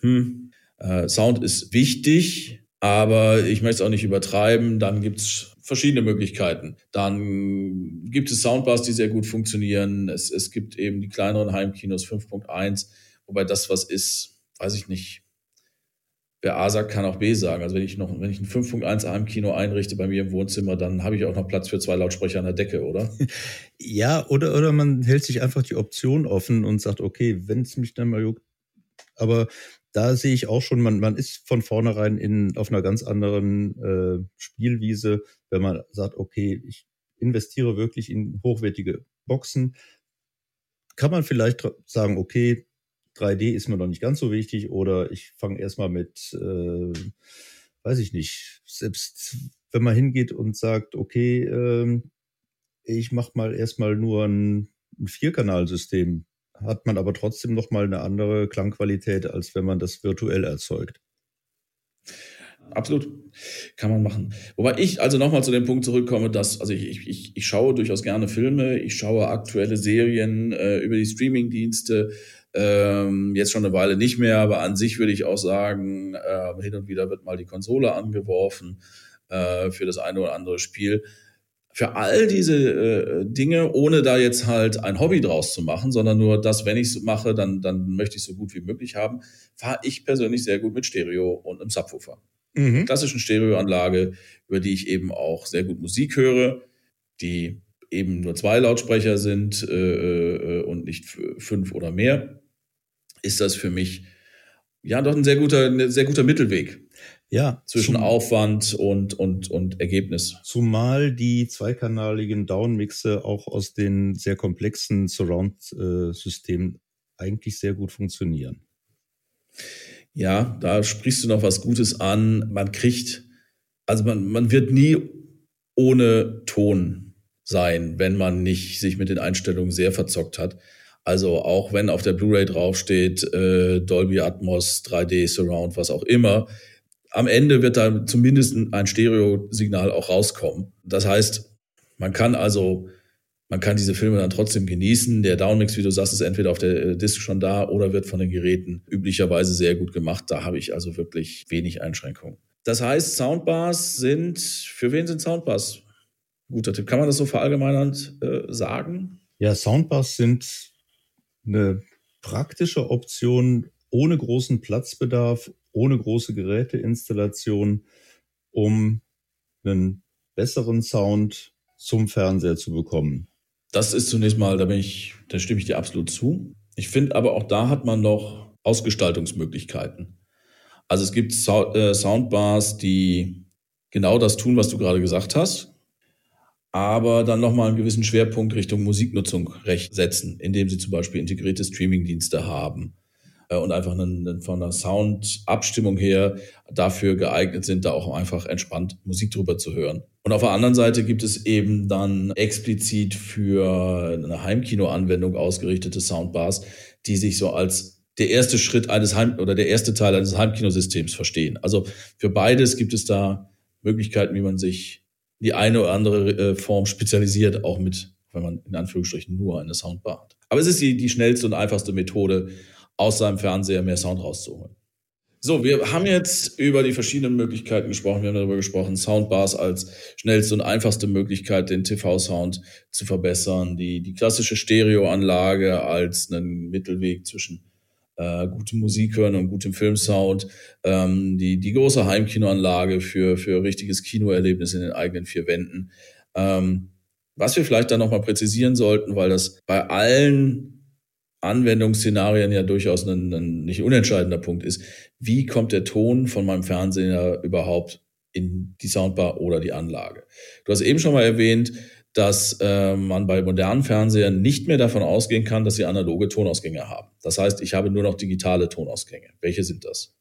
hm, äh, Sound ist wichtig, aber ich möchte es auch nicht übertreiben, dann gibt es verschiedene Möglichkeiten. Dann gibt es Soundbars, die sehr gut funktionieren. Es, es gibt eben die kleineren Heimkinos 5.1, wobei das was ist, weiß ich nicht. Wer A sagt, kann auch B sagen. Also wenn ich noch, wenn ich ein 5.1 Heimkino einrichte bei mir im Wohnzimmer, dann habe ich auch noch Platz für zwei Lautsprecher an der Decke, oder? *laughs* Ja, oder, oder man hält sich einfach die Option offen und sagt, okay, wenn es mich dann mal juckt, aber da sehe ich auch schon, man, man ist von vornherein in, auf einer ganz anderen äh, Spielwiese, wenn man sagt, okay, ich investiere wirklich in hochwertige Boxen. Kann man vielleicht sagen, okay, 3D ist mir noch nicht ganz so wichtig oder ich fange erstmal mit, äh, weiß ich nicht, selbst wenn man hingeht und sagt, okay, äh, ich mache mal erstmal nur ein, ein Vierkanalsystem hat man aber trotzdem noch mal eine andere Klangqualität, als wenn man das virtuell erzeugt. Absolut. Kann man machen. Wobei ich also nochmal zu dem Punkt zurückkomme, dass, also ich, ich, ich schaue durchaus gerne Filme, ich schaue aktuelle Serien äh, über die Streamingdienste, ähm, jetzt schon eine Weile nicht mehr, aber an sich würde ich auch sagen, äh, hin und wieder wird mal die Konsole angeworfen äh, für das eine oder andere Spiel für all diese äh, Dinge, ohne da jetzt halt ein Hobby draus zu machen, sondern nur das, wenn ich es mache, dann, dann möchte ich es so gut wie möglich haben, fahre ich persönlich sehr gut mit Stereo und einem Subwoofer. Mhm. Klassischen Stereoanlage, über die ich eben auch sehr gut Musik höre, die eben nur zwei Lautsprecher sind äh, äh und nicht fünf oder mehr, ist das für mich ja doch ein sehr guter, ein sehr guter Mittelweg. Ja. Zwischen zum, Aufwand und, und, und Ergebnis. Zumal die zweikanaligen Downmixe auch aus den sehr komplexen Surround-Systemen eigentlich sehr gut funktionieren. Ja, da sprichst du noch was Gutes an. Man kriegt, also man, man wird nie ohne Ton sein, wenn man nicht sich mit den Einstellungen sehr verzockt hat. Also auch wenn auf der Blu-ray draufsteht, äh, Dolby Atmos, 3D Surround, was auch immer, am Ende wird da zumindest ein Stereosignal auch rauskommen. Das heißt, man kann also, man kann diese Filme dann trotzdem genießen. Der Downmix, wie du sagst, ist entweder auf der äh, Disk schon da oder wird von den Geräten üblicherweise sehr gut gemacht. Da habe ich also wirklich wenig Einschränkungen. Das heißt, Soundbars sind, für wen sind Soundbars? Guter Tipp. Kann man das so verallgemeinernd äh, sagen? Ja, Soundbars sind eine praktische Option ohne großen Platzbedarf, ohne große Geräteinstallation, um einen besseren Sound zum Fernseher zu bekommen. Das ist zunächst mal, da bin ich, da stimme ich dir absolut zu. Ich finde aber auch da hat man noch Ausgestaltungsmöglichkeiten. Also es gibt äh, Soundbars, die genau das tun, was du gerade gesagt hast. aber dann nochmal einen gewissen Schwerpunkt Richtung Musiknutzung recht setzen, indem sie zum Beispiel integrierte Streamingdienste haben und einfach einen, von der Soundabstimmung her dafür geeignet sind, da auch einfach entspannt Musik drüber zu hören. Und auf der anderen Seite gibt es eben dann explizit für eine Heimkino-Anwendung ausgerichtete Soundbars, die sich so als der erste Schritt eines Heim oder der erste Teil eines Heimkinosystems verstehen. Also für beides gibt es da Möglichkeiten, wie man sich die eine oder andere äh, Form spezialisiert, auch mit, wenn man in Anführungsstrichen nur eine Soundbar hat. Aber es ist die, die schnellste und einfachste Methode, aus seinem Fernseher mehr Sound rauszuholen. So, wir haben jetzt über die verschiedenen Möglichkeiten gesprochen. Wir haben darüber gesprochen, Soundbars als schnellste und einfachste Möglichkeit, den TV-Sound zu verbessern. Die, die klassische Stereoanlage als einen Mittelweg zwischen äh, gutem Musik hören und gutem Filmsound. Ähm, die, die große Heimkinoanlage für, für richtiges Kinoerlebnis in den eigenen vier Wänden. Ähm, was wir vielleicht dann nochmal präzisieren sollten, weil das bei allen Anwendungsszenarien ja durchaus ein, ein nicht unentscheidender Punkt ist. Wie kommt der Ton von meinem Fernseher überhaupt in die Soundbar oder die Anlage? Du hast eben schon mal erwähnt, dass äh, man bei modernen Fernsehern nicht mehr davon ausgehen kann, dass sie analoge Tonausgänge haben. Das heißt, ich habe nur noch digitale Tonausgänge. Welche sind das?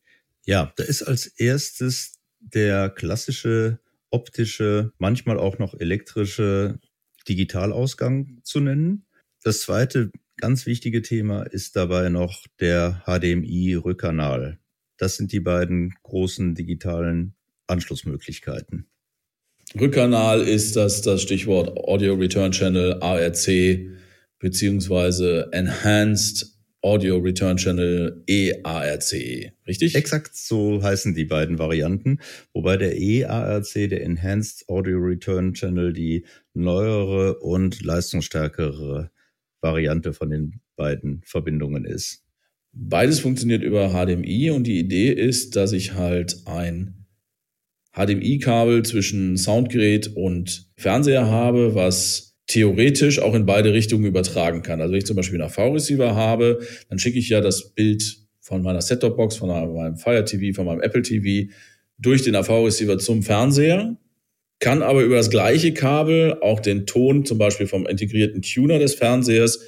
Ja, da ist als erstes der klassische optische, manchmal auch noch elektrische Digitalausgang zu nennen. Das zweite Ganz wichtige Thema ist dabei noch der HDMI-Rückkanal. Das sind die beiden großen digitalen Anschlussmöglichkeiten. Rückkanal ist das, das Stichwort Audio Return Channel, ARC, beziehungsweise Enhanced Audio Return Channel EARC, richtig? Exakt so heißen die beiden Varianten, wobei der EARC, der Enhanced Audio Return Channel, die neuere und leistungsstärkere Variante von den beiden Verbindungen ist. Beides funktioniert über HDMI und die Idee ist, dass ich halt ein HDMI-Kabel zwischen Soundgerät und Fernseher habe, was theoretisch auch in beide Richtungen übertragen kann. Also wenn ich zum Beispiel einen AV-Receiver habe, dann schicke ich ja das Bild von meiner Set-Top-Box, von meinem Fire TV, von meinem Apple TV durch den AV-Receiver zum Fernseher kann aber über das gleiche Kabel auch den Ton zum Beispiel vom integrierten Tuner des Fernsehers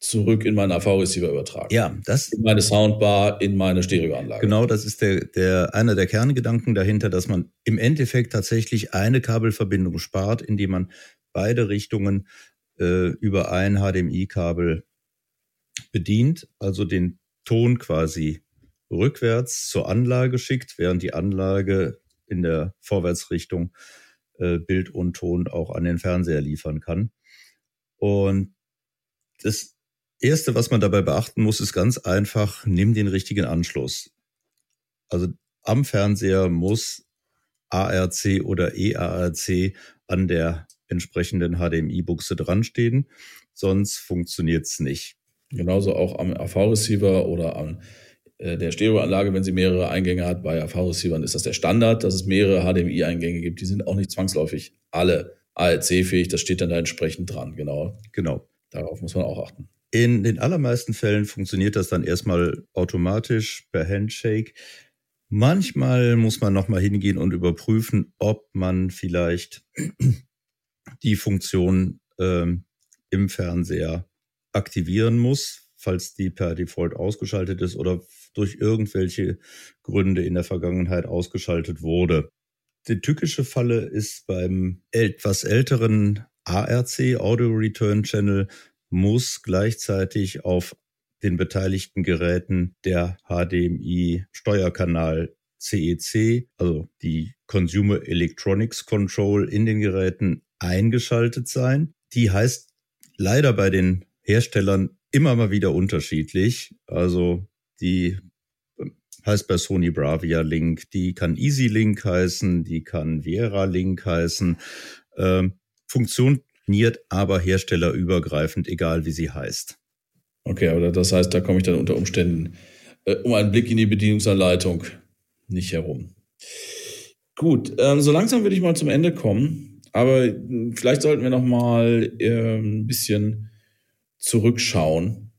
zurück in meinen AV-Receiver übertragen. Ja, das. In meine Soundbar, in meine Stereoanlage. Genau, das ist der, der, einer der Kerngedanken dahinter, dass man im Endeffekt tatsächlich eine Kabelverbindung spart, indem man beide Richtungen äh, über ein HDMI-Kabel bedient, also den Ton quasi rückwärts zur Anlage schickt, während die Anlage in der Vorwärtsrichtung äh, Bild und Ton auch an den Fernseher liefern kann. Und das Erste, was man dabei beachten muss, ist ganz einfach, nimm den richtigen Anschluss. Also am Fernseher muss ARC oder EARC an der entsprechenden HDMI-Buchse dranstehen, sonst funktioniert es nicht. Genauso auch am AV-Receiver oder am der Stereoanlage, wenn sie mehrere Eingänge hat. Bei AV-Receivern ist das der Standard, dass es mehrere HDMI-Eingänge gibt. Die sind auch nicht zwangsläufig alle ARC-fähig. Das steht dann da entsprechend dran. Genau. Genau. Darauf muss man auch achten. In den allermeisten Fällen funktioniert das dann erstmal automatisch per Handshake. Manchmal muss man nochmal hingehen und überprüfen, ob man vielleicht die Funktion ähm, im Fernseher aktivieren muss, falls die per Default ausgeschaltet ist oder durch irgendwelche Gründe in der Vergangenheit ausgeschaltet wurde. Die tückische Falle ist beim etwas älteren ARC, Audio Return Channel, muss gleichzeitig auf den beteiligten Geräten der HDMI Steuerkanal CEC, also die Consumer Electronics Control in den Geräten eingeschaltet sein. Die heißt leider bei den Herstellern immer mal wieder unterschiedlich. Also die heißt bei Sony Bravia Link, die kann Easy Link heißen, die kann Viera Link heißen. Ähm, funktioniert aber herstellerübergreifend, egal wie sie heißt. Okay, aber das heißt, da komme ich dann unter Umständen äh, um einen Blick in die Bedienungsanleitung nicht herum. Gut, ähm, so langsam würde ich mal zum Ende kommen, aber hm, vielleicht sollten wir noch mal äh, ein bisschen zurückschauen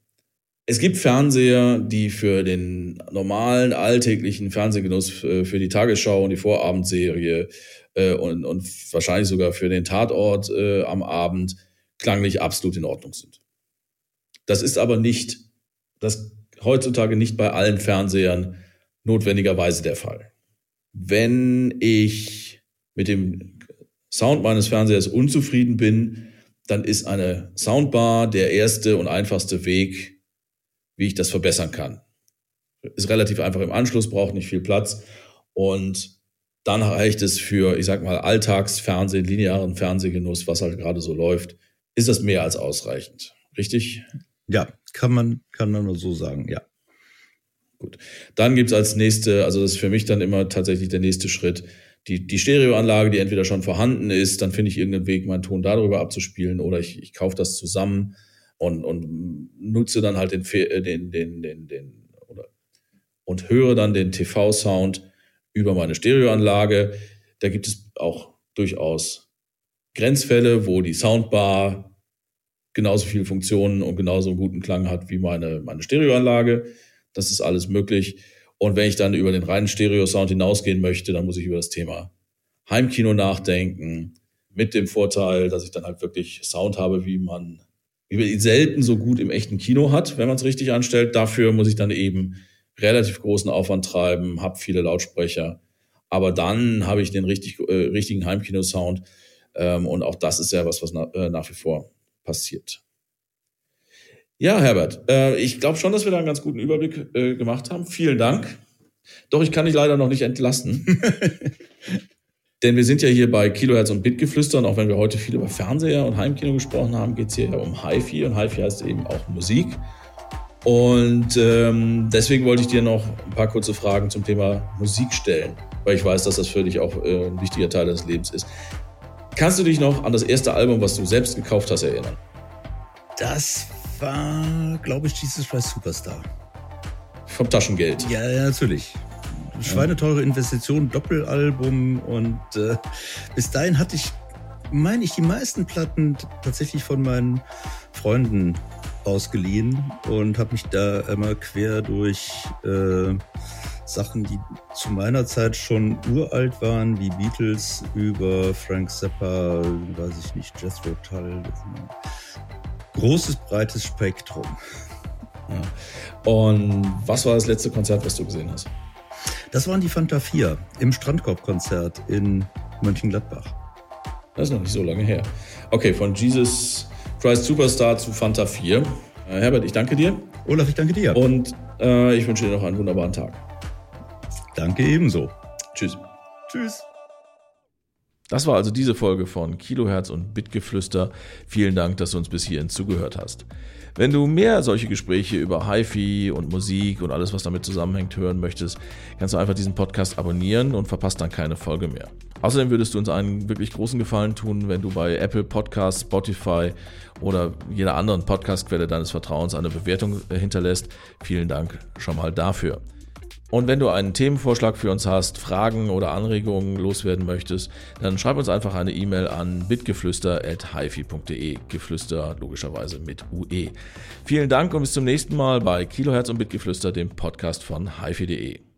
Es gibt Fernseher, die für den normalen alltäglichen Fernsehgenuss, äh, für die Tagesschau und die Vorabendserie äh, und, und wahrscheinlich sogar für den Tatort äh, am Abend klanglich absolut in Ordnung sind. Das ist aber nicht, das heutzutage nicht bei allen Fernsehern notwendigerweise der Fall. Wenn ich mit dem Sound meines Fernsehers unzufrieden bin, dann ist eine Soundbar der erste und einfachste Weg, wie ich das verbessern kann. Ist relativ einfach im Anschluss, braucht nicht viel Platz und dann reicht es für, ich sag mal, Alltagsfernsehen, linearen Fernsehgenuss, was halt gerade so läuft, ist das mehr als ausreichend. Richtig? Ja, kann man, kann man nur so sagen, ja. Gut. Dann gibt's als nächste, also das ist für mich dann immer tatsächlich der nächste Schritt, die, die Stereoanlage, die entweder schon vorhanden ist, dann finde ich irgendeinen Weg, meinen Ton darüber abzuspielen, oder ich, ich kaufe das zusammen und, und nutze dann halt den, äh, den, den, den, den oder und höre dann den TV-Sound über meine Stereoanlage. Da gibt es auch durchaus Grenzfälle, wo die Soundbar genauso viele Funktionen und genauso einen guten Klang hat wie meine, meine Stereoanlage. Das ist alles möglich. Und wenn ich dann über den reinen Stereo-Sound hinausgehen möchte, dann muss ich über das Thema Heimkino nachdenken. Mit dem Vorteil, dass ich dann halt wirklich Sound habe, wie man, wie man ihn selten so gut im echten Kino hat, wenn man es richtig anstellt. Dafür muss ich dann eben relativ großen Aufwand treiben, habe viele Lautsprecher. Aber dann habe ich den richtig, äh, richtigen Heimkino-Sound. Ähm, und auch das ist ja was, was na, äh, nach wie vor passiert. Ja, Herbert, äh, ich glaube schon, dass wir da einen ganz guten Überblick äh, gemacht haben. Vielen Dank. Doch ich kann dich leider noch nicht entlassen. *laughs* Denn wir sind ja hier bei Kilohertz und Bitgeflüster und auch wenn wir heute viel über Fernseher und Heimkino gesprochen haben, geht es hier ja um HiFi und HiFi heißt eben auch Musik. Und ähm, deswegen wollte ich dir noch ein paar kurze Fragen zum Thema Musik stellen, weil ich weiß, dass das für dich auch äh, ein wichtiger Teil deines Lebens ist. Kannst du dich noch an das erste Album, was du selbst gekauft hast, erinnern? Das war, glaube ich, Jesus Christ Superstar. Vom Taschengeld. Ja, ja natürlich. Schweineteure Investition, Doppelalbum und äh, bis dahin hatte ich, meine ich, die meisten Platten tatsächlich von meinen Freunden ausgeliehen und habe mich da immer quer durch äh, Sachen, die zu meiner Zeit schon uralt waren, wie Beatles über Frank Zappa, weiß ich nicht, Jethro Tull. Großes, breites Spektrum. Ja. Und was war das letzte Konzert, was du gesehen hast? Das waren die Fanta 4 im Strandkorb-Konzert in Mönchengladbach. Das ist noch nicht so lange her. Okay, von Jesus Christ Superstar zu Fanta 4. Äh, Herbert, ich danke dir. Olaf, ich danke dir. Und äh, ich wünsche dir noch einen wunderbaren Tag. Danke ebenso. Tschüss. Tschüss. Das war also diese Folge von Kilohertz und Bitgeflüster. Vielen Dank, dass du uns bis hierhin zugehört hast. Wenn du mehr solche Gespräche über HiFi und Musik und alles, was damit zusammenhängt, hören möchtest, kannst du einfach diesen Podcast abonnieren und verpasst dann keine Folge mehr. Außerdem würdest du uns einen wirklich großen Gefallen tun, wenn du bei Apple Podcasts, Spotify oder jeder anderen Podcastquelle deines Vertrauens eine Bewertung hinterlässt. Vielen Dank schon mal dafür. Und wenn du einen Themenvorschlag für uns hast, Fragen oder Anregungen loswerden möchtest, dann schreib uns einfach eine E-Mail an bitgeflüster.hifi.de. Geflüster logischerweise mit UE. Vielen Dank und bis zum nächsten Mal bei Kilohertz und Bitgeflüster, dem Podcast von hifi.de.